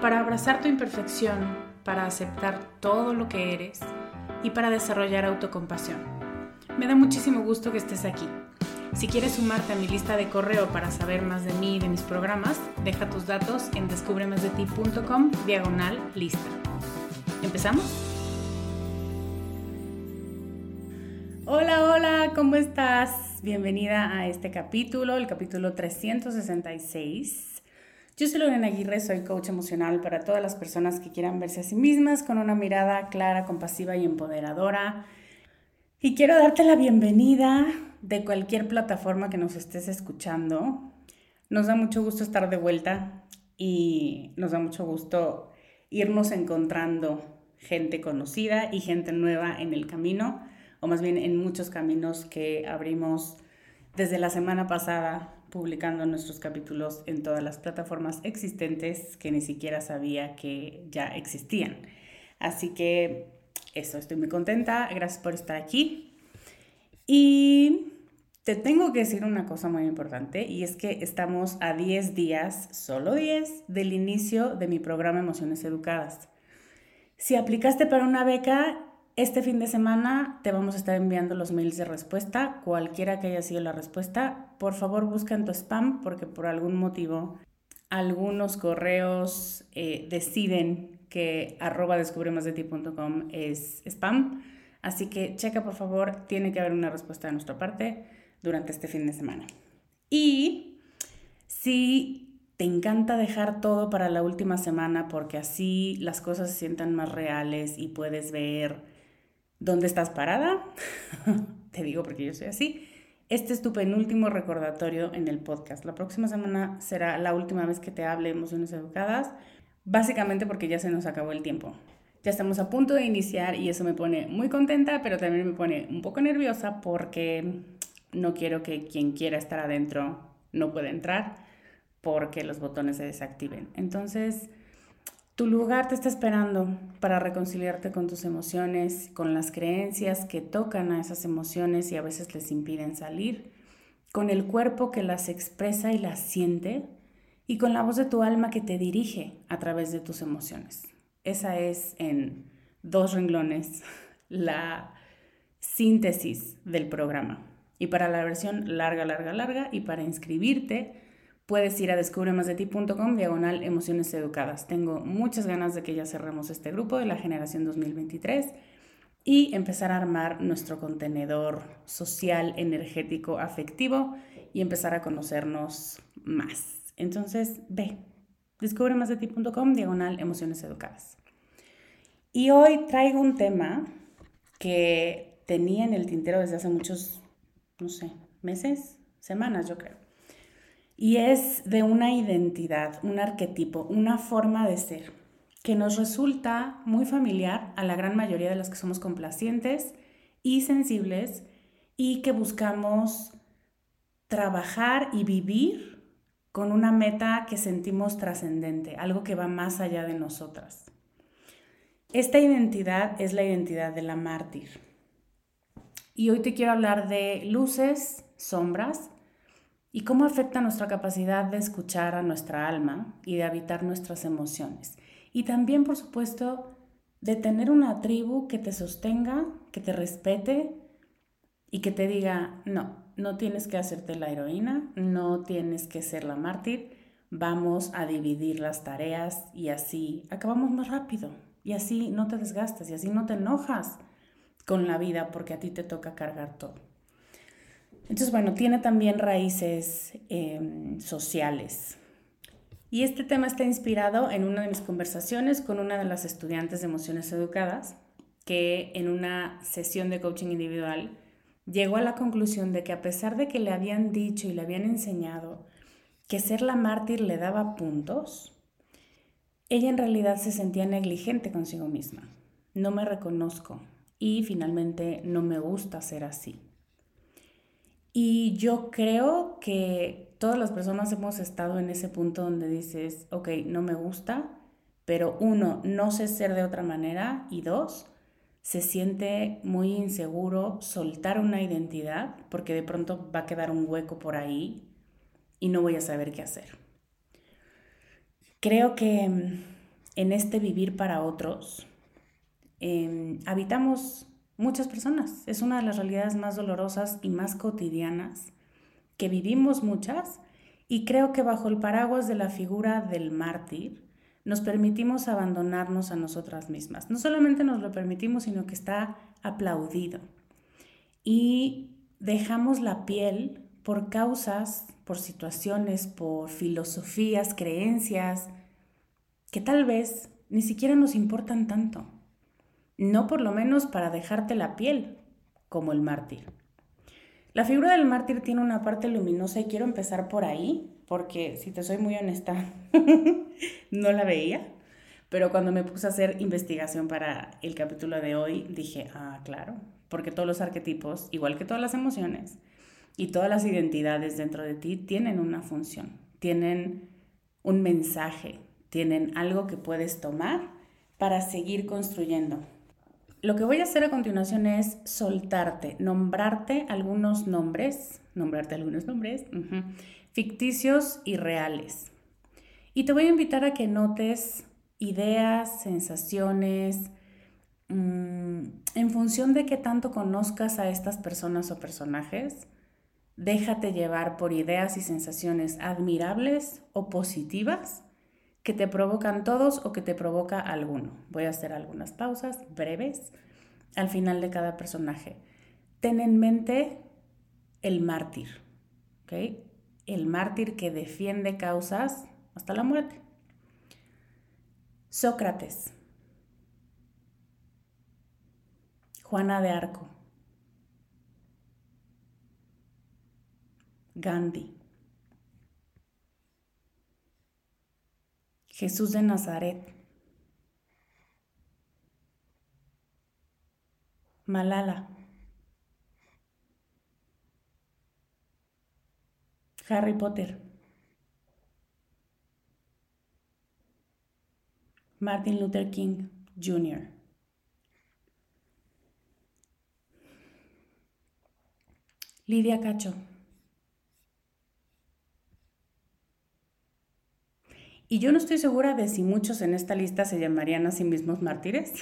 para abrazar tu imperfección, para aceptar todo lo que eres y para desarrollar autocompasión. Me da muchísimo gusto que estés aquí. Si quieres sumarte a mi lista de correo para saber más de mí y de mis programas, deja tus datos en descubremasdeti.com diagonal lista. ¿Empezamos? Hola, hola, ¿cómo estás? Bienvenida a este capítulo, el capítulo 366 yo soy Lorena Aguirre, soy coach emocional para todas las personas que quieran verse a sí mismas con una mirada clara, compasiva y empoderadora. Y quiero darte la bienvenida de cualquier plataforma que nos estés escuchando. Nos da mucho gusto estar de vuelta y nos da mucho gusto irnos encontrando gente conocida y gente nueva en el camino, o más bien en muchos caminos que abrimos desde la semana pasada publicando nuestros capítulos en todas las plataformas existentes que ni siquiera sabía que ya existían. Así que eso, estoy muy contenta. Gracias por estar aquí. Y te tengo que decir una cosa muy importante y es que estamos a 10 días, solo 10, del inicio de mi programa Emociones Educadas. Si aplicaste para una beca, este fin de semana te vamos a estar enviando los mails de respuesta, cualquiera que haya sido la respuesta. Por favor, busca en tu spam porque por algún motivo algunos correos eh, deciden que arroba descubremasdeti.com es spam. Así que checa por favor, tiene que haber una respuesta de nuestra parte durante este fin de semana. Y si te encanta dejar todo para la última semana porque así las cosas se sientan más reales y puedes ver ¿Dónde estás parada? Te digo porque yo soy así. Este es tu penúltimo recordatorio en el podcast. La próxima semana será la última vez que te hable emociones educadas, básicamente porque ya se nos acabó el tiempo. Ya estamos a punto de iniciar y eso me pone muy contenta, pero también me pone un poco nerviosa porque no quiero que quien quiera estar adentro no pueda entrar porque los botones se desactiven. Entonces, tu lugar te está esperando para reconciliarte con tus emociones, con las creencias que tocan a esas emociones y a veces les impiden salir, con el cuerpo que las expresa y las siente y con la voz de tu alma que te dirige a través de tus emociones. Esa es en dos renglones la síntesis del programa. Y para la versión larga, larga, larga y para inscribirte, puedes ir a descubremasdeti.com diagonal emociones educadas. Tengo muchas ganas de que ya cerremos este grupo de la generación 2023 y empezar a armar nuestro contenedor social, energético, afectivo y empezar a conocernos más. Entonces, ve, descubremasdeti.com diagonal emociones educadas. Y hoy traigo un tema que tenía en el tintero desde hace muchos, no sé, meses, semanas yo creo. Y es de una identidad, un arquetipo, una forma de ser que nos resulta muy familiar a la gran mayoría de las que somos complacientes y sensibles y que buscamos trabajar y vivir con una meta que sentimos trascendente, algo que va más allá de nosotras. Esta identidad es la identidad de la mártir. Y hoy te quiero hablar de luces, sombras y cómo afecta nuestra capacidad de escuchar a nuestra alma y de habitar nuestras emociones. Y también, por supuesto, de tener una tribu que te sostenga, que te respete y que te diga, no, no tienes que hacerte la heroína, no tienes que ser la mártir, vamos a dividir las tareas y así acabamos más rápido y así no te desgastas y así no te enojas con la vida porque a ti te toca cargar todo. Entonces, bueno, tiene también raíces em, sociales, y este tema está inspirado en una de mis conversaciones con una de las estudiantes de emociones educadas, que en una sesión de coaching individual llegó a la conclusión de que a pesar de que le habían dicho y le habían enseñado que ser la mártir le daba puntos, ella en realidad se sentía negligente consigo misma. No me reconozco y finalmente no me gusta ser así. Y yo creo que todas las personas hemos estado en ese punto donde dices, ok, no me gusta, pero uno, no sé ser de otra manera y dos, se siente muy inseguro soltar una identidad porque de pronto va a quedar un hueco por ahí y no voy a saber qué hacer. Creo que mm, en este vivir para otros em, habitamos muchas personas. Es una de las realidades más dolorosas y más cotidianas que vivimos muchas y creo que bajo el paraguas de la figura del mártir nos permitimos abandonarnos a nosotras mismas. No solamente nos lo permitimos, sino que está aplaudido. Y dejamos la piel por causas, por situaciones, por filosofías, creencias, que tal vez ni siquiera nos importan tanto no por lo menos para dejarte la piel, como el mártir. La figura del mártir tiene una parte luminosa y quiero empezar por ahí, porque si te soy muy honesta, no la veía, pero cuando me puse a hacer investigación para el capítulo de hoy, dije, ah, claro, porque todos los arquetipos, igual que todas las emociones y todas las identidades dentro de ti, tienen una función, tienen un mensaje, tienen algo que puedes tomar para seguir construyendo lo que voy a hacer a continuación es soltarte, nombrarte algunos nombres, nombrarte algunos nombres, ficticios y reales. Y te voy a invitar a que notes ideas, sensaciones, mm, en función de qué tanto conozcas a estas personas o personajes, déjate llevar por ideas y sensaciones admirables o positivas que te provocan todos o que te provoca alguno. Voy a hacer algunas pausas breves al final de cada personaje. Ten en mente el mártir, ¿ok? El mártir que defiende causas hasta la muerte. Sócrates. Juana de Arco. Gandhi. Jesús de Nazaret. Malala. Harry Potter. Martin Luther King Jr. Lidia Cacho. Y yo no estoy segura de si muchos en esta lista se llamarían a sí mismos mártires.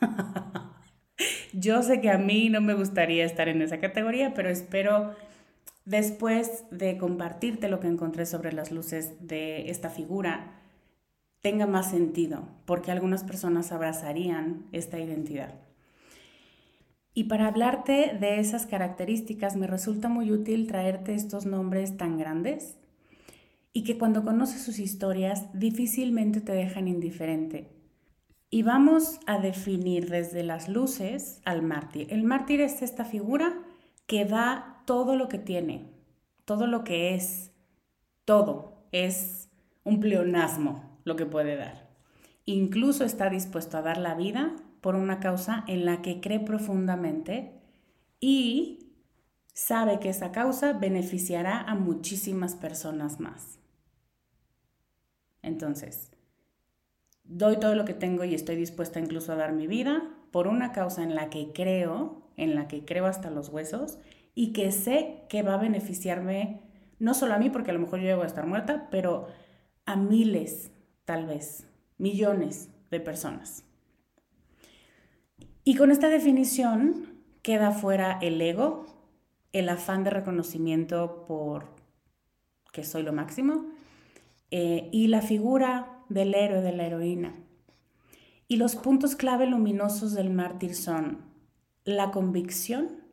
yo sé que a mí no me gustaría estar en esa categoría, pero espero después de compartirte lo que encontré sobre las luces de esta figura, tenga más sentido, porque algunas personas abrazarían esta identidad. Y para hablarte de esas características me resulta muy útil traerte estos nombres tan grandes y que cuando conoces sus historias difícilmente te dejan indiferente. Y vamos a definir desde las luces al mártir. El mártir es esta figura que da todo lo que tiene, todo lo que es, todo. Es un pleonasmo lo que puede dar. Incluso está dispuesto a dar la vida por una causa en la que cree profundamente y sabe que esa causa beneficiará a muchísimas personas más. Entonces, doy todo lo que tengo y estoy dispuesta incluso a dar mi vida por una causa en la que creo, en la que creo hasta los huesos y que sé que va a beneficiarme no solo a mí, porque a lo mejor yo voy a estar muerta, pero a miles, tal vez, millones de personas. Y con esta definición queda fuera el ego, el afán de reconocimiento por que soy lo máximo, eh, y la figura del héroe, de la heroína. Y los puntos clave luminosos del mártir son la convicción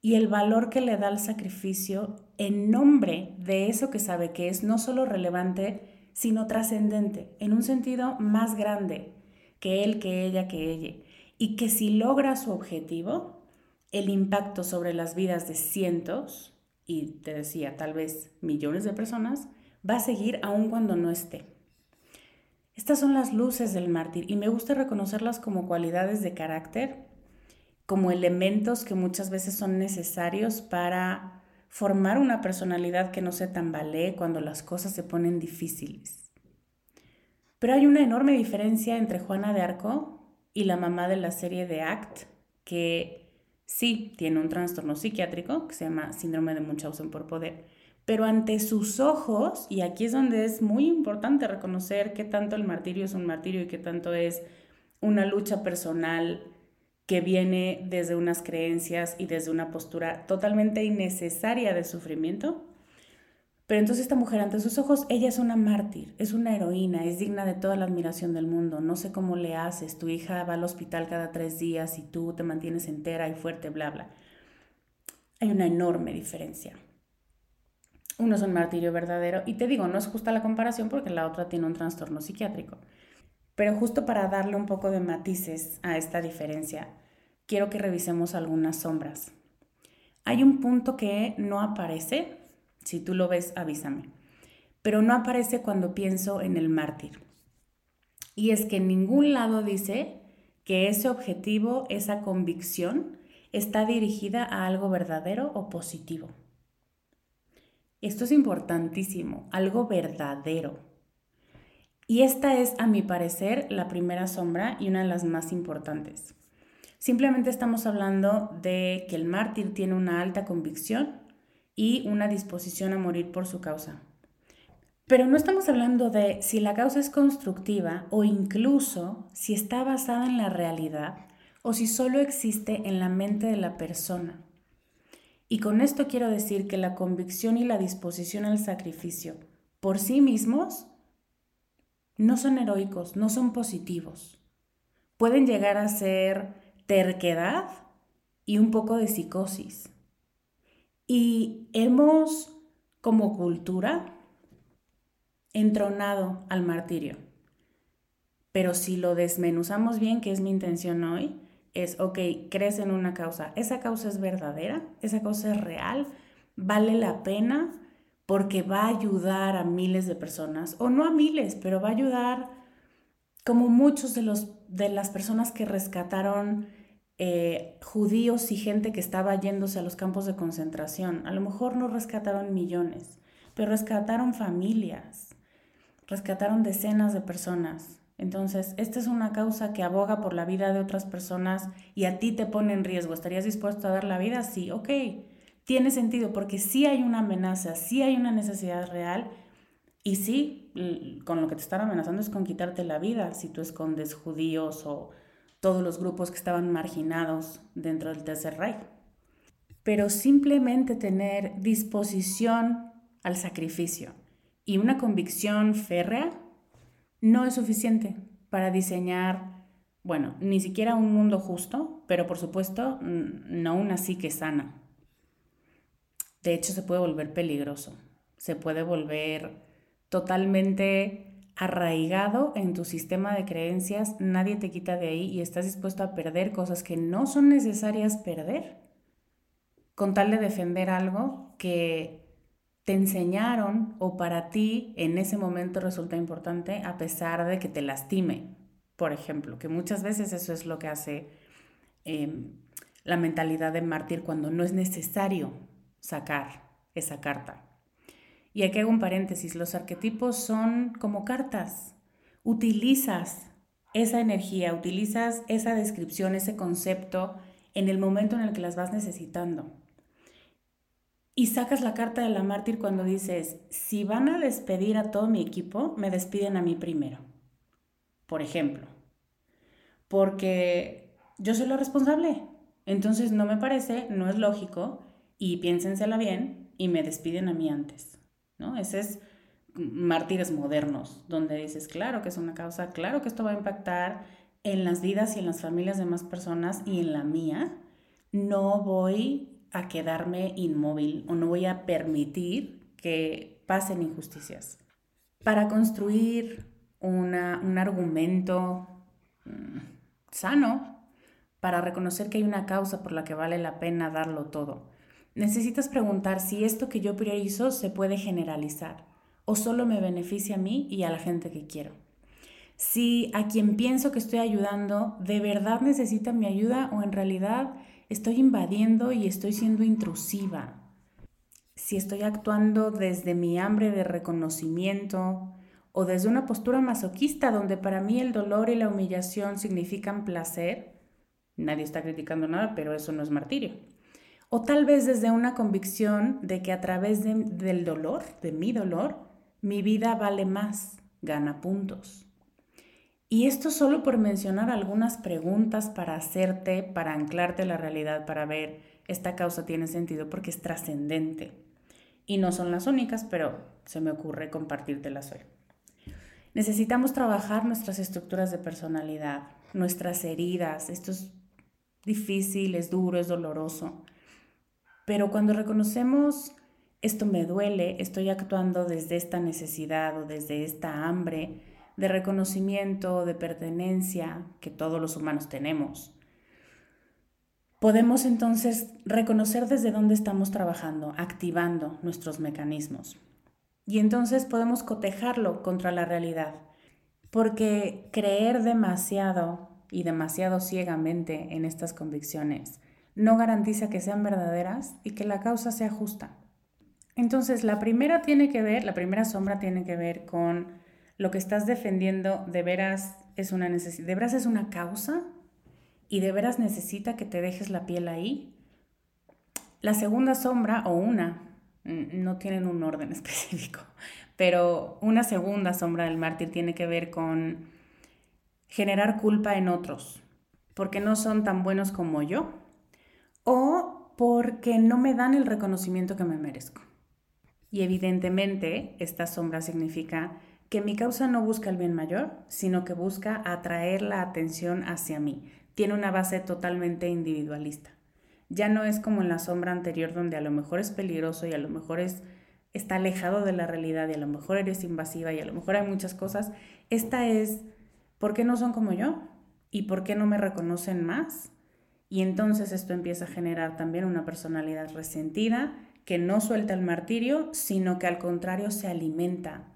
y el valor que le da al sacrificio en nombre de eso que sabe que es no solo relevante, sino trascendente, en un sentido más grande que él, que ella, que ella. Y que si logra su objetivo, el impacto sobre las vidas de cientos, y te decía, tal vez millones de personas, va a seguir aun cuando no esté. Estas son las luces del mártir y me gusta reconocerlas como cualidades de carácter, como elementos que muchas veces son necesarios para formar una personalidad que no se tambalee cuando las cosas se ponen difíciles. Pero hay una enorme diferencia entre Juana de Arco y la mamá de la serie de Act, que sí tiene un trastorno psiquiátrico que se llama síndrome de Munchausen por poder, pero ante sus ojos, y aquí es donde es muy importante reconocer qué tanto el martirio es un martirio y qué tanto es una lucha personal que viene desde unas creencias y desde una postura totalmente innecesaria de sufrimiento. Pero entonces esta mujer ante sus ojos, ella es una mártir, es una heroína, es digna de toda la admiración del mundo. No sé cómo le haces, tu hija va al hospital cada tres días y tú te mantienes entera y fuerte, bla, bla. Hay una enorme diferencia. Uno es un martirio verdadero y te digo, no es justa la comparación porque la otra tiene un trastorno psiquiátrico. Pero justo para darle un poco de matices a esta diferencia, quiero que revisemos algunas sombras. Hay un punto que no aparece, si tú lo ves, avísame, pero no aparece cuando pienso en el mártir. Y es que en ningún lado dice que ese objetivo, esa convicción, está dirigida a algo verdadero o positivo. Esto es importantísimo, algo verdadero. Y esta es, a mi parecer, la primera sombra y una de las más importantes. Simplemente estamos hablando de que el mártir tiene una alta convicción y una disposición a morir por su causa. Pero no estamos hablando de si la causa es constructiva o incluso si está basada en la realidad o si solo existe en la mente de la persona. Y con esto quiero decir que la convicción y la disposición al sacrificio por sí mismos no son heroicos, no son positivos. Pueden llegar a ser terquedad y un poco de psicosis. Y hemos, como cultura, entronado al martirio. Pero si lo desmenuzamos bien, que es mi intención hoy, es, ok, crees en una causa, esa causa es verdadera, esa causa es real, vale la pena porque va a ayudar a miles de personas, o no a miles, pero va a ayudar como muchos de, los, de las personas que rescataron eh, judíos y gente que estaba yéndose a los campos de concentración. A lo mejor no rescataron millones, pero rescataron familias, rescataron decenas de personas. Entonces, esta es una causa que aboga por la vida de otras personas y a ti te pone en riesgo. ¿Estarías dispuesto a dar la vida? Sí, ok. Tiene sentido porque sí hay una amenaza, sí hay una necesidad real y sí, con lo que te están amenazando es con quitarte la vida si tú escondes judíos o todos los grupos que estaban marginados dentro del Tercer Reich. pero simplemente tener disposición al sacrificio y una convicción férrea no es suficiente para diseñar, bueno, ni siquiera un mundo justo, pero por supuesto no una psique sana. De hecho, se puede volver peligroso, se puede volver totalmente arraigado en tu sistema de creencias, nadie te quita de ahí y estás dispuesto a perder cosas que no son necesarias perder con tal de defender algo que te enseñaron o para ti en ese momento resulta importante a pesar de que te lastime, por ejemplo, que muchas veces eso es lo que hace em, la mentalidad de mártir cuando no es necesario sacar esa carta. Y aquí hago un paréntesis, los arquetipos son como cartas. Utilizas esa energía, utilizas esa descripción, ese concepto en el momento en el que las vas necesitando. Y sacas la carta de la mártir cuando dices, si van a despedir a todo mi equipo, me despiden a mí primero. Por ejemplo. Porque yo soy la responsable. Entonces no me parece, no es lógico, y piénsensela bien, y me despiden a mí antes. ¿no? Ese es mártires modernos, donde dices, claro que es una causa, claro que esto va a impactar en las vidas y en las familias de más personas y en la mía. No voy a quedarme inmóvil o no voy a permitir que pasen injusticias. Para construir un argumento mm, sano, para reconocer que hay una causa por la que vale la pena darlo todo, necesitas preguntar si esto que yo priorizo se puede generalizar o solo me beneficia a mí y a la gente que quiero. Si a quien pienso que estoy ayudando de verdad necesita mi ayuda o en realidad estoy invadiendo y estoy siendo intrusiva. Si estoy actuando desde mi hambre de reconocimiento o desde una postura masoquista donde para mí el dolor y la humillación significan placer, nadie está criticando nada, pero eso no es martirio. O tal vez desde una convicción de que a través del dolor, de mi dolor, mi vida vale más, gana puntos. Y esto solo por mencionar algunas preguntas para hacerte, para anclarte la realidad, para ver esta causa tiene sentido porque es trascendente. Y no son las únicas, pero se me ocurre compartírtelas hoy. Necesitamos trabajar nuestras estructuras de personalidad, nuestras heridas. Esto es difícil, es duro, es doloroso. Pero cuando reconocemos esto me duele, estoy actuando desde esta necesidad o desde esta hambre, de reconocimiento, de pertenencia que todos los humanos tenemos. Podemos entonces reconocer desde dónde estamos trabajando, activando nuestros mecanismos. Y entonces podemos cotejarlo contra la realidad, porque creer demasiado y demasiado ciegamente en estas convicciones no garantiza que sean verdaderas y que la causa sea justa. Entonces, la primera tiene que ver, la primera sombra tiene que ver con lo que estás defendiendo de veras es una necesidad, de veras es una causa y de veras necesita que te dejes la piel ahí. La segunda sombra o una, no tienen un orden específico, pero una segunda sombra del mártir tiene que ver con generar culpa en otros, porque no son tan buenos como yo o porque no me dan el reconocimiento que me merezco. Y evidentemente esta sombra significa que mi causa no busca el bien mayor, sino que busca atraer la atención hacia mí. Tiene una base totalmente individualista. Ya no es como en la sombra anterior donde a lo mejor es peligroso y a lo mejor es está alejado de la realidad y a lo mejor eres invasiva y a lo mejor hay muchas cosas. Esta es ¿por qué no son como yo? ¿Y por qué no me reconocen más? Y entonces esto empieza a generar también una personalidad resentida que no suelta el martirio, sino que al contrario se alimenta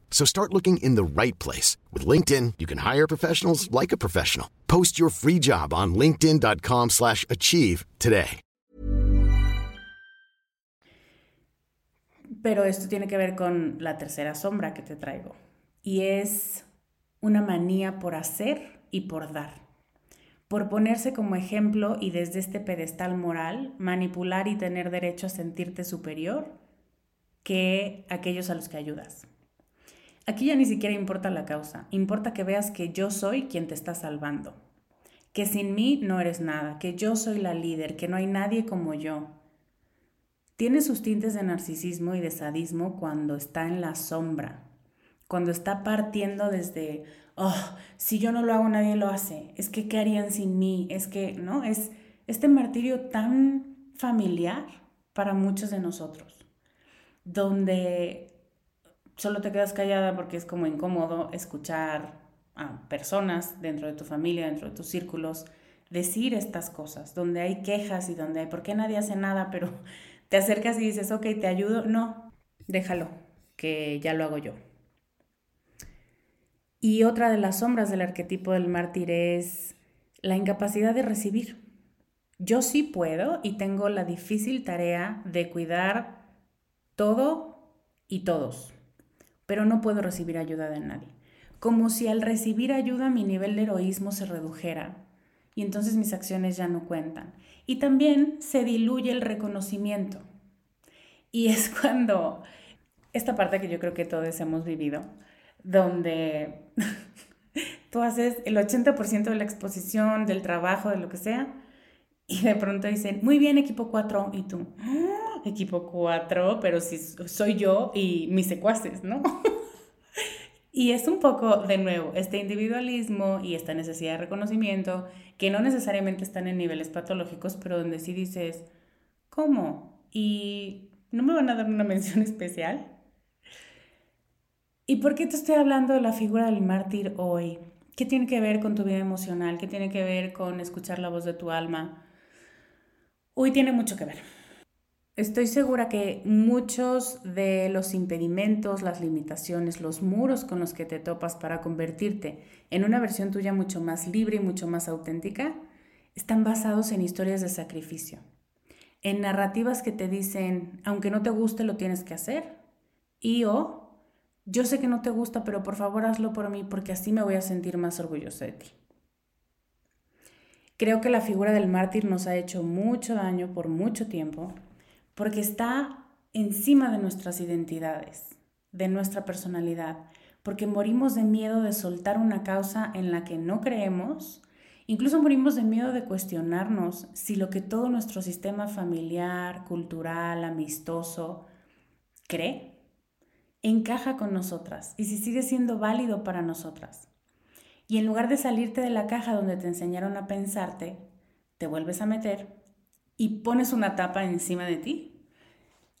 So start looking in the right place. With LinkedIn, you can hire professionals like a professional. Post your free job on linkedin.com slash achieve today. Pero esto tiene que ver con la tercera sombra que te traigo. Y es una manía por hacer y por dar. Por ponerse como ejemplo y desde este pedestal moral, manipular y tener derecho a sentirte superior que aquellos a los que ayudas. Aquí ya ni siquiera importa la causa, importa que veas que yo soy quien te está salvando, que sin mí no eres nada, que yo soy la líder, que no hay nadie como yo. Tiene sus tintes de narcisismo y de sadismo cuando está en la sombra, cuando está partiendo desde, oh, si yo no lo hago nadie lo hace, es que ¿qué harían sin mí? Es que, ¿no? Es este martirio tan familiar para muchos de nosotros, donde solo te quedas callada porque es como incómodo escuchar a personas dentro de tu familia, dentro de tus círculos, decir estas cosas, donde hay quejas y donde hay, ¿por qué nadie hace nada? Pero te acercas y dices, ok, te ayudo. No, déjalo, que ya lo hago yo. Y otra de las sombras del arquetipo del mártir es la incapacidad de recibir. Yo sí puedo y tengo la difícil tarea de cuidar todo y todos, pero no puedo recibir ayuda de nadie. Como si al recibir ayuda mi nivel de heroísmo se redujera y entonces mis acciones ya no cuentan. Y también se diluye el reconocimiento. Y es cuando esta parte que yo creo que todos hemos vivido, donde tú haces el 80% de la exposición, del trabajo, de lo que sea, y de pronto dicen, muy bien, equipo 4, y tú, ah, equipo 4, pero si soy yo y mis secuaces, ¿no? y es un poco, de nuevo, este individualismo y esta necesidad de reconocimiento, que no necesariamente están en niveles patológicos, pero donde sí dices, ¿cómo? ¿Y no me van a dar una mención especial? ¿Y por qué te estoy hablando de la figura del mártir hoy? ¿Qué tiene que ver con tu vida emocional? ¿Qué tiene que ver con escuchar la voz de tu alma? Hoy tiene mucho que ver. Estoy segura que muchos de los impedimentos, las limitaciones, los muros con los que te topas para convertirte en una versión tuya mucho más libre y mucho más auténtica están basados en historias de sacrificio, en narrativas que te dicen, aunque no te guste, lo tienes que hacer, y o yo sé que no te gusta, pero por favor hazlo por mí porque así me voy a sentir más orgulloso de ti. Creo que la figura del mártir nos ha hecho mucho daño por mucho tiempo porque está encima de nuestras identidades, de nuestra personalidad, porque morimos de miedo de soltar una causa en la que no creemos, incluso morimos de miedo de cuestionarnos si lo que todo nuestro sistema familiar, cultural, amistoso cree encaja con nosotras y si sigue siendo válido para nosotras. Y en lugar de salirte de la caja donde te enseñaron a pensarte, te vuelves a meter y pones una tapa encima de ti,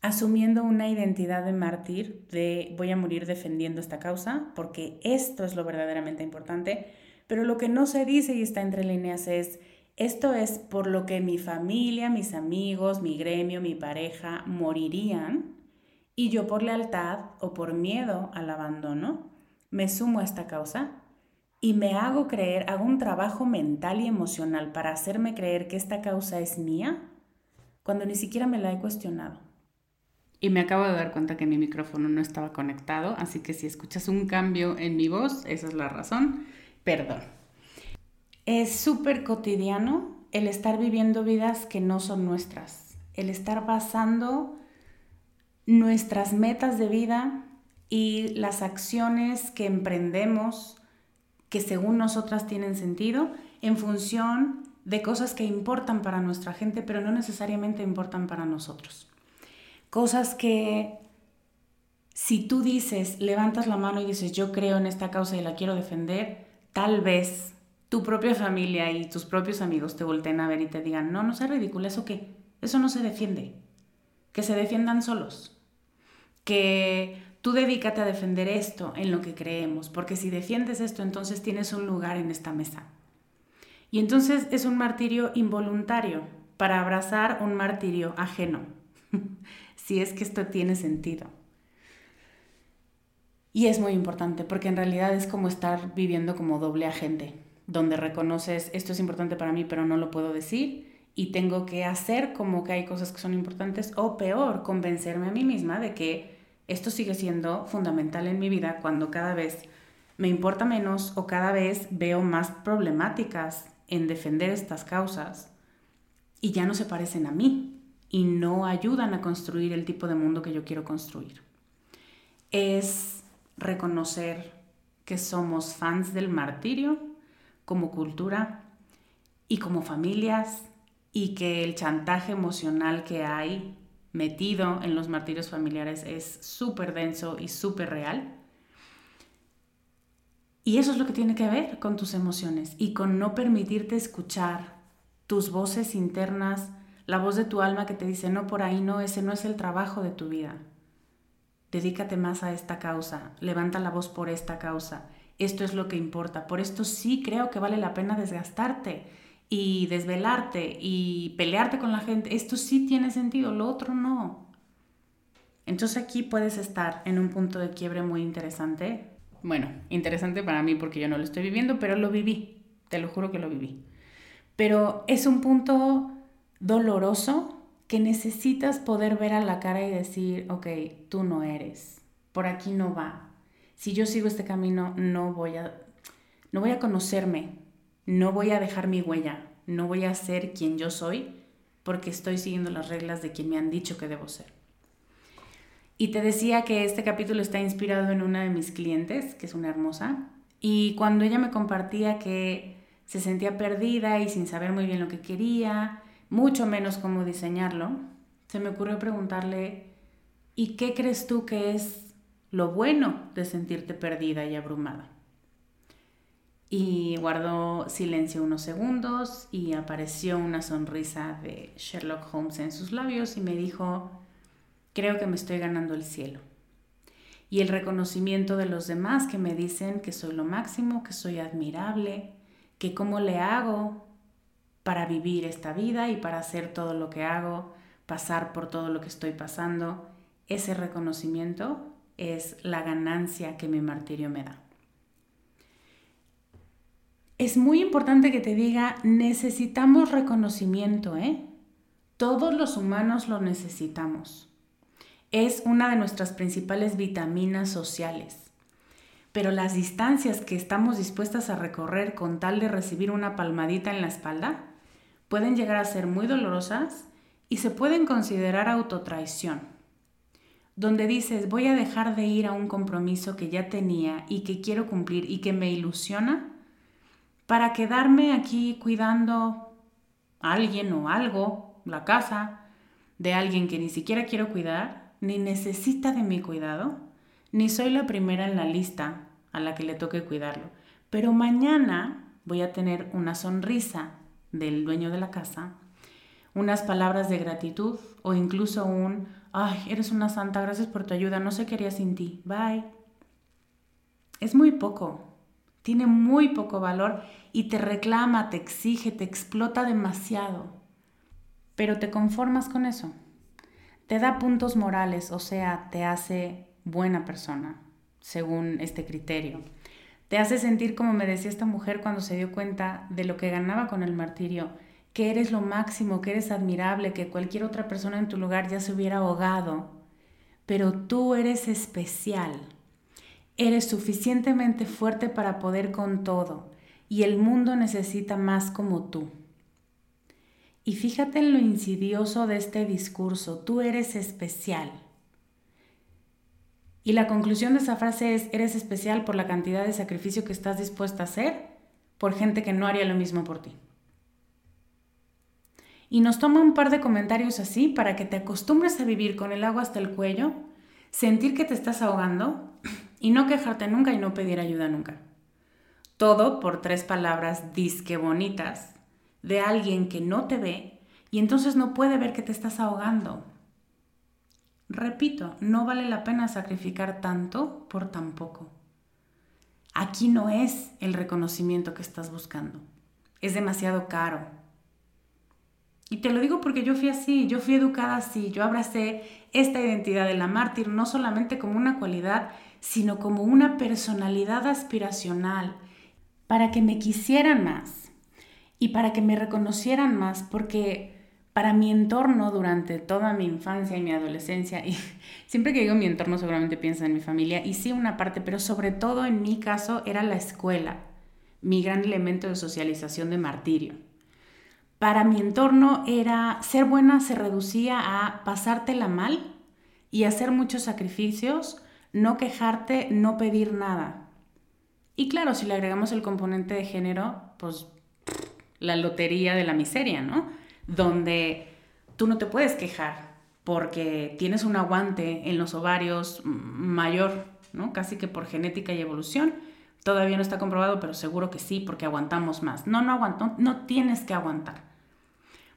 asumiendo una identidad de mártir, de voy a morir defendiendo esta causa, porque esto es lo verdaderamente importante, pero lo que no se dice y está entre líneas es, esto es por lo que mi familia, mis amigos, mi gremio, mi pareja morirían y yo por lealtad o por miedo al abandono me sumo a esta causa y me hago creer, hago un trabajo mental y emocional para hacerme creer que esta causa es mía cuando ni siquiera me la he cuestionado. Y me acabo de dar cuenta que mi micrófono no estaba conectado, así que si escuchas un cambio en mi voz, esa es la razón. Perdón. Es súper cotidiano el estar viviendo vidas que no son nuestras, el estar basando nuestras metas de vida y las acciones que emprendemos que según nosotras tienen sentido en función de cosas que importan para nuestra gente, pero no necesariamente importan para nosotros. Cosas que si tú dices, levantas la mano y dices, yo creo en esta causa y la quiero defender, tal vez tu propia familia y tus propios amigos te volteen a ver y te digan, no, no sea ridículo, ¿eso qué? Eso no se defiende que se defiendan solos, que tú dedícate a defender esto en lo que creemos, porque si defiendes esto, entonces tienes un lugar en esta mesa. Y entonces es un martirio involuntario para abrazar un martirio ajeno, si es que esto tiene sentido. Y es muy importante, porque en realidad es como estar viviendo como doble agente, donde reconoces esto es importante para mí, pero no lo puedo decir, y tengo que hacer como que hay cosas que son importantes o peor, convencerme a mí misma de que esto sigue siendo fundamental en mi vida cuando cada vez me importa menos o cada vez veo más problemáticas en defender estas causas y ya no se parecen a mí y no ayudan a construir el tipo de mundo que yo quiero construir. Es reconocer que somos fans del martirio como cultura y como familias y que el chantaje emocional que hay metido en los martirios familiares es súper denso y súper real. Y eso es lo que tiene que ver con tus emociones y con no permitirte escuchar tus voces internas, la voz de tu alma que te dice, no, por ahí no, ese no es el trabajo de tu vida. Dedícate más a esta causa, levanta la voz por esta causa. Esto es lo que importa. Por esto sí creo que vale la pena desgastarte y desvelarte y pelearte con la gente, esto sí tiene sentido, lo otro no. Entonces aquí puedes estar en un punto de quiebre muy interesante. Bueno, interesante para mí porque yo no lo estoy viviendo, pero lo viví, te lo juro que lo viví. Pero es un punto doloroso que necesitas poder ver a la cara y decir, ok, tú no eres, por aquí no va. Si yo sigo este camino, no voy a, no voy a conocerme, no voy a dejar mi huella, no voy a ser quien yo soy porque estoy siguiendo las reglas de quien me han dicho que debo ser. Y te decía que este capítulo está inspirado en una de mis clientes, que es una hermosa, y cuando ella me compartía que se sentía perdida y sin saber muy bien lo que quería, mucho menos cómo diseñarlo, se me ocurrió preguntarle, ¿y qué crees tú que es lo bueno de sentirte perdida y abrumada? y guardó silencio unos segundos y apareció una sonrisa de Sherlock Holmes en sus labios y me dijo, creo que me estoy ganando el cielo. Y el reconocimiento de los demás que me dicen que soy lo máximo, que soy admirable, que cómo le hago para vivir esta vida y para hacer todo lo que hago, pasar por todo lo que estoy pasando, ese reconocimiento es la ganancia que mi martirio me da es muy importante que te diga, necesitamos reconocimiento, ¿eh? Todos los humanos lo necesitamos. Es una de nuestras principales vitaminas sociales. Pero las distancias que estamos dispuestas a recorrer con tal de recibir una palmadita en la espalda pueden llegar a ser muy dolorosas y se pueden considerar autotraición. Donde dices, voy a dejar de ir a un compromiso que ya tenía y que quiero cumplir y que me ilusiona para quedarme aquí cuidando a alguien o algo, la casa, de alguien que ni siquiera quiero cuidar, ni necesita de mi cuidado, ni soy la primera en la lista a la que le toque cuidarlo. Pero mañana voy a tener una sonrisa del dueño de la casa, unas palabras de gratitud o incluso un, ay, eres una santa, gracias por tu ayuda, no sé qué haría sin ti, bye. Es muy poco, tiene muy poco valor y te reclama, te exige, te explota demasiado. Pero te conformas con eso. Te da puntos morales, o sea, te hace buena persona, según este criterio. Te hace sentir, como me decía esta mujer cuando se dio cuenta de lo que ganaba con el martirio, que eres lo máximo, que eres admirable, que cualquier otra persona en tu lugar ya se hubiera ahogado, pero tú eres especial. Eres suficientemente fuerte para poder con todo y el mundo necesita más como tú. Y fíjate en lo insidioso de este discurso, tú eres especial. Y la conclusión de esa frase es, eres especial por la cantidad de sacrificio que estás dispuesta a hacer por gente que no haría lo mismo por ti. Y nos toma un par de comentarios así para que te acostumbres a vivir con el agua hasta el cuello, sentir que te estás ahogando y no quejarte nunca y no pedir ayuda nunca. Todo por tres palabras disque bonitas de alguien que no te ve y entonces no puede ver que te estás ahogando. Repito, no vale la pena sacrificar tanto por tan poco. Aquí no es el reconocimiento que estás buscando. Es demasiado caro. Y te lo digo porque yo fui así, yo fui educada así, yo abracé esta identidad de la mártir no solamente como una cualidad, sino como una personalidad aspiracional, para que me quisieran más. y para que me reconocieran más, porque para mi entorno durante toda mi infancia y mi adolescencia, y siempre que digo mi entorno seguramente pienso en mi familia, y sí una parte, pero sobre todo en mi caso era la escuela, mi gran elemento de socialización de martirio. Para mi entorno era ser buena se reducía a pasártela mal y hacer muchos sacrificios, no quejarte, no pedir nada. Y claro, si le agregamos el componente de género, pues la lotería de la miseria, ¿no? Donde tú no te puedes quejar porque tienes un aguante en los ovarios mayor, ¿no? Casi que por genética y evolución. Todavía no está comprobado, pero seguro que sí, porque aguantamos más. No, no aguanto, no tienes que aguantar.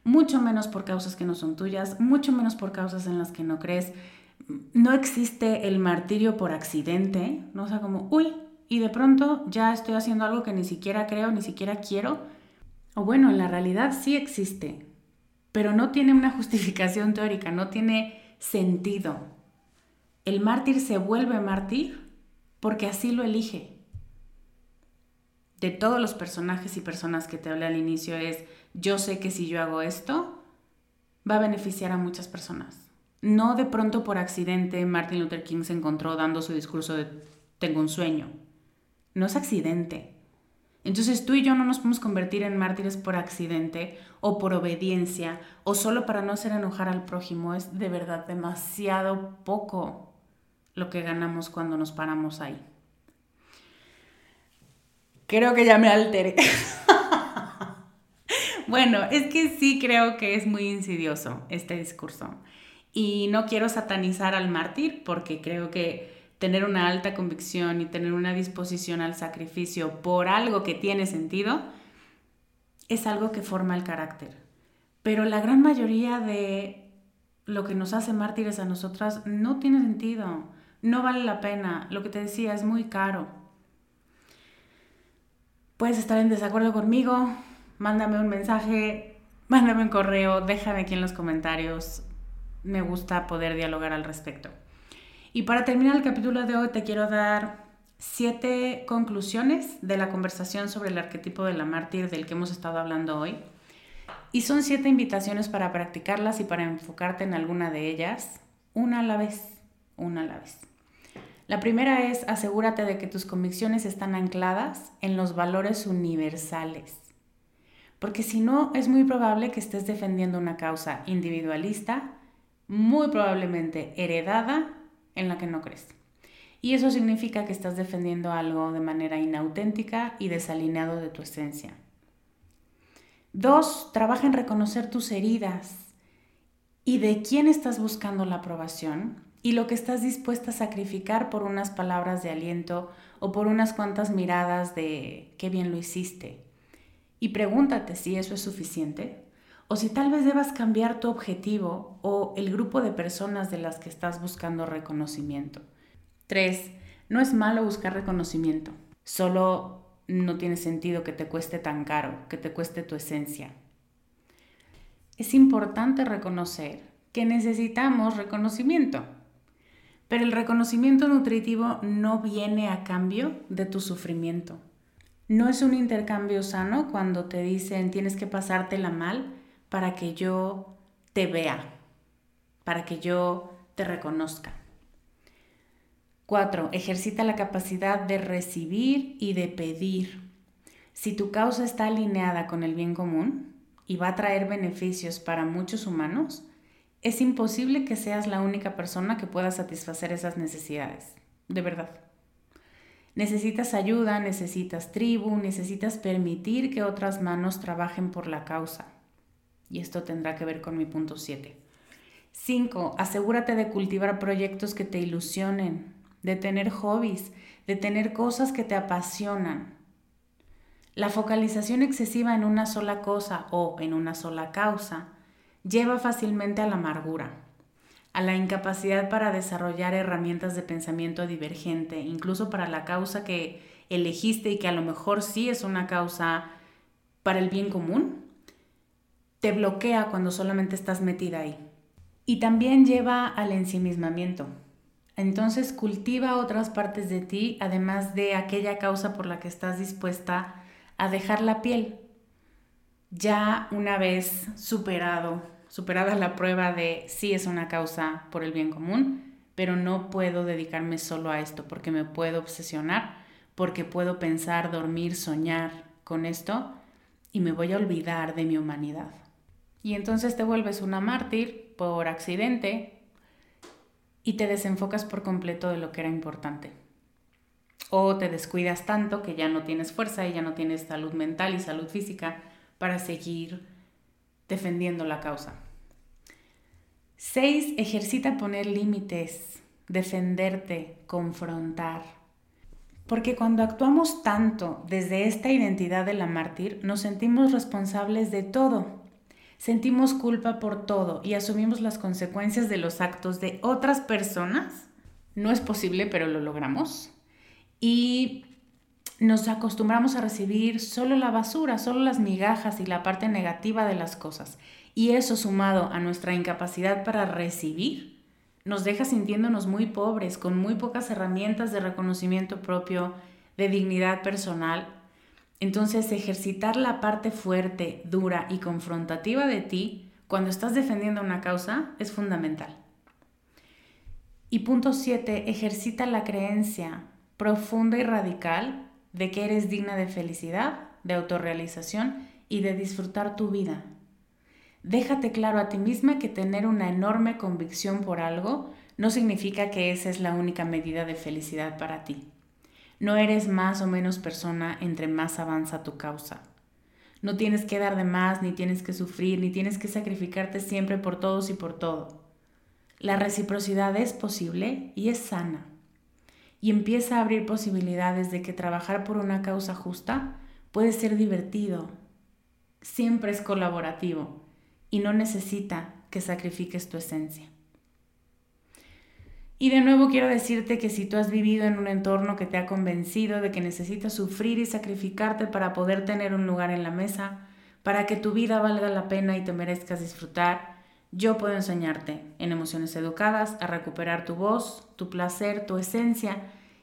Mucho menos por causas que no son tuyas, mucho menos por causas en las que no crees. No existe el martirio por accidente, ¿no? O sea, como, uy, y de pronto ya estoy haciendo algo que ni siquiera creo, ni siquiera quiero, o bueno, en la realidad sí existe, pero no tiene una justificación teórica, no tiene sentido. El mártir se vuelve mártir porque así lo elige. De todos los personajes y personas que te hablé al inicio es, yo sé que si yo hago esto, va a beneficiar a muchas personas. No de pronto por accidente Martin Luther King se encontró dando su discurso de tengo un sueño. No es accidente. Entonces tú y yo no nos podemos convertir en mártires por accidente o por obediencia o solo para no hacer enojar al prójimo. Es de verdad demasiado poco lo que ganamos cuando nos paramos ahí. Creo que ya me alteré. bueno, es que sí creo que es muy insidioso este discurso. Y no quiero satanizar al mártir porque creo que tener una alta convicción y tener una disposición al sacrificio por algo que tiene sentido, es algo que forma el carácter. Pero la gran mayoría de lo que nos hace mártires a nosotras no tiene sentido, no vale la pena. Lo que te decía es muy caro. Puedes estar en desacuerdo conmigo, mándame un mensaje, mándame un correo, déjame aquí en los comentarios. Me gusta poder dialogar al respecto. Y para terminar el capítulo de hoy te quiero dar siete conclusiones de la conversación sobre el arquetipo de la mártir del que hemos estado hablando hoy. Y son siete invitaciones para practicarlas y para enfocarte en alguna de ellas, una a la vez, una a la vez. La primera es asegúrate de que tus convicciones están ancladas en los valores universales. Porque si no, es muy probable que estés defendiendo una causa individualista, muy probablemente heredada en la que no crees. Y eso significa que estás defendiendo algo de manera inauténtica y desalineado de tu esencia. Dos, trabaja en reconocer tus heridas y de quién estás buscando la aprobación y lo que estás dispuesta a sacrificar por unas palabras de aliento o por unas cuantas miradas de qué bien lo hiciste. Y pregúntate si eso es suficiente o si tal vez debas cambiar tu objetivo o el grupo de personas de las que estás buscando reconocimiento. 3. No es malo buscar reconocimiento, solo no tiene sentido que te cueste tan caro, que te cueste tu esencia. Es importante reconocer que necesitamos reconocimiento, pero el reconocimiento nutritivo no viene a cambio de tu sufrimiento. No es un intercambio sano cuando te dicen tienes que pasártela mal para que yo te vea, para que yo te reconozca. Cuatro, ejercita la capacidad de recibir y de pedir. Si tu causa está alineada con el bien común y va a traer beneficios para muchos humanos, es imposible que seas la única persona que pueda satisfacer esas necesidades. De verdad. Necesitas ayuda, necesitas tribu, necesitas permitir que otras manos trabajen por la causa. Y esto tendrá que ver con mi punto 7. 5. Asegúrate de cultivar proyectos que te ilusionen, de tener hobbies, de tener cosas que te apasionan. La focalización excesiva en una sola cosa o en una sola causa lleva fácilmente a la amargura, a la incapacidad para desarrollar herramientas de pensamiento divergente, incluso para la causa que elegiste y que a lo mejor sí es una causa para el bien común, te bloquea cuando solamente estás metida ahí. Y también lleva al ensimismamiento. Entonces cultiva otras partes de ti, además de aquella causa por la que estás dispuesta a dejar la piel. Ya una vez superado, superada la prueba de si es una causa por el bien común, pero no puedo dedicarme solo a esto porque me puedo obsesionar, porque puedo pensar, dormir, soñar con esto y me voy a olvidar de mi humanidad. Y entonces te vuelves una mártir por accidente y te desenfocas por completo de lo que era importante. O te descuidas tanto que ya no tienes fuerza y ya no tienes salud mental y salud física para seguir defendiendo la causa. 6. Ejercita poner límites, defenderte, confrontar. Porque cuando actuamos tanto desde esta identidad de la mártir, nos sentimos responsables de todo. Sentimos culpa por todo y asumimos las consecuencias de los actos de otras personas. No es posible, pero lo logramos. Y nos acostumbramos a recibir solo la basura, solo las migajas y la parte negativa de las cosas. Y eso sumado a nuestra incapacidad para recibir, nos deja sintiéndonos muy pobres, con muy pocas herramientas de reconocimiento propio, de dignidad personal. Entonces, ejercitar la parte fuerte, dura y confrontativa de ti cuando estás defendiendo una causa es fundamental. Y punto 7, ejercita la creencia profunda y radical de que eres digna de felicidad, de autorrealización y de disfrutar tu vida. Déjate claro a ti misma que tener una enorme convicción por algo no significa que esa es la única medida de felicidad para ti. No eres más o menos persona entre más avanza tu causa. No tienes que dar de más, ni tienes que sufrir, ni tienes que sacrificarte siempre por todos y por todo. La reciprocidad es posible y es sana y empieza a abrir posibilidades de que trabajar por una causa justa puede ser divertido, siempre es colaborativo y no necesita que sacrifiques tu esencia. Y de nuevo quiero decirte que si tú has vivido en un entorno que te ha convencido de que necesitas sufrir y sacrificarte para poder tener un lugar en la mesa, para que tu vida valga la pena y te merezcas disfrutar, yo puedo enseñarte en emociones educadas a recuperar tu voz, tu placer, tu esencia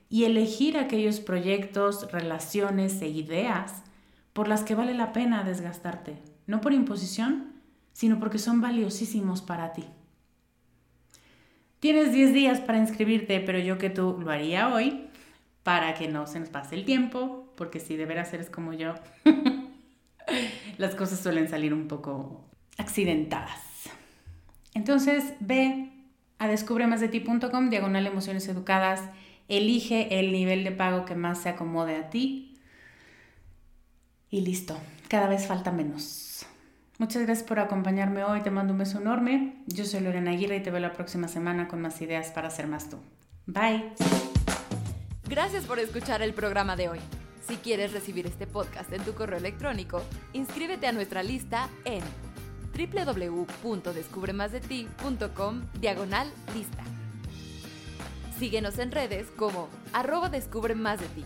y elegir aquellos proyectos, relaciones e ideas por las que vale la pena desgastarte, no por imposición, sino porque son valiosísimos para ti. Tienes 10 días para inscribirte, pero yo que tú lo haría hoy para que no se nos pase el tiempo, porque si de veras eres como yo, las cosas suelen salir un poco accidentadas. Entonces ve a descubremasdeti.com, diagonal emociones educadas, elige el nivel de pago que más se acomode a ti y listo, cada vez falta menos. Muchas gracias por acompañarme hoy, te mando un beso enorme. Yo soy Lorena Aguirre y te veo la próxima semana con más ideas para ser más tú. Bye. Gracias por escuchar el programa de hoy. Si quieres recibir este podcast en tu correo electrónico, inscríbete a nuestra lista en www.descubremasdeti.com diagonal lista. Síguenos en redes como arroba descubre de ti.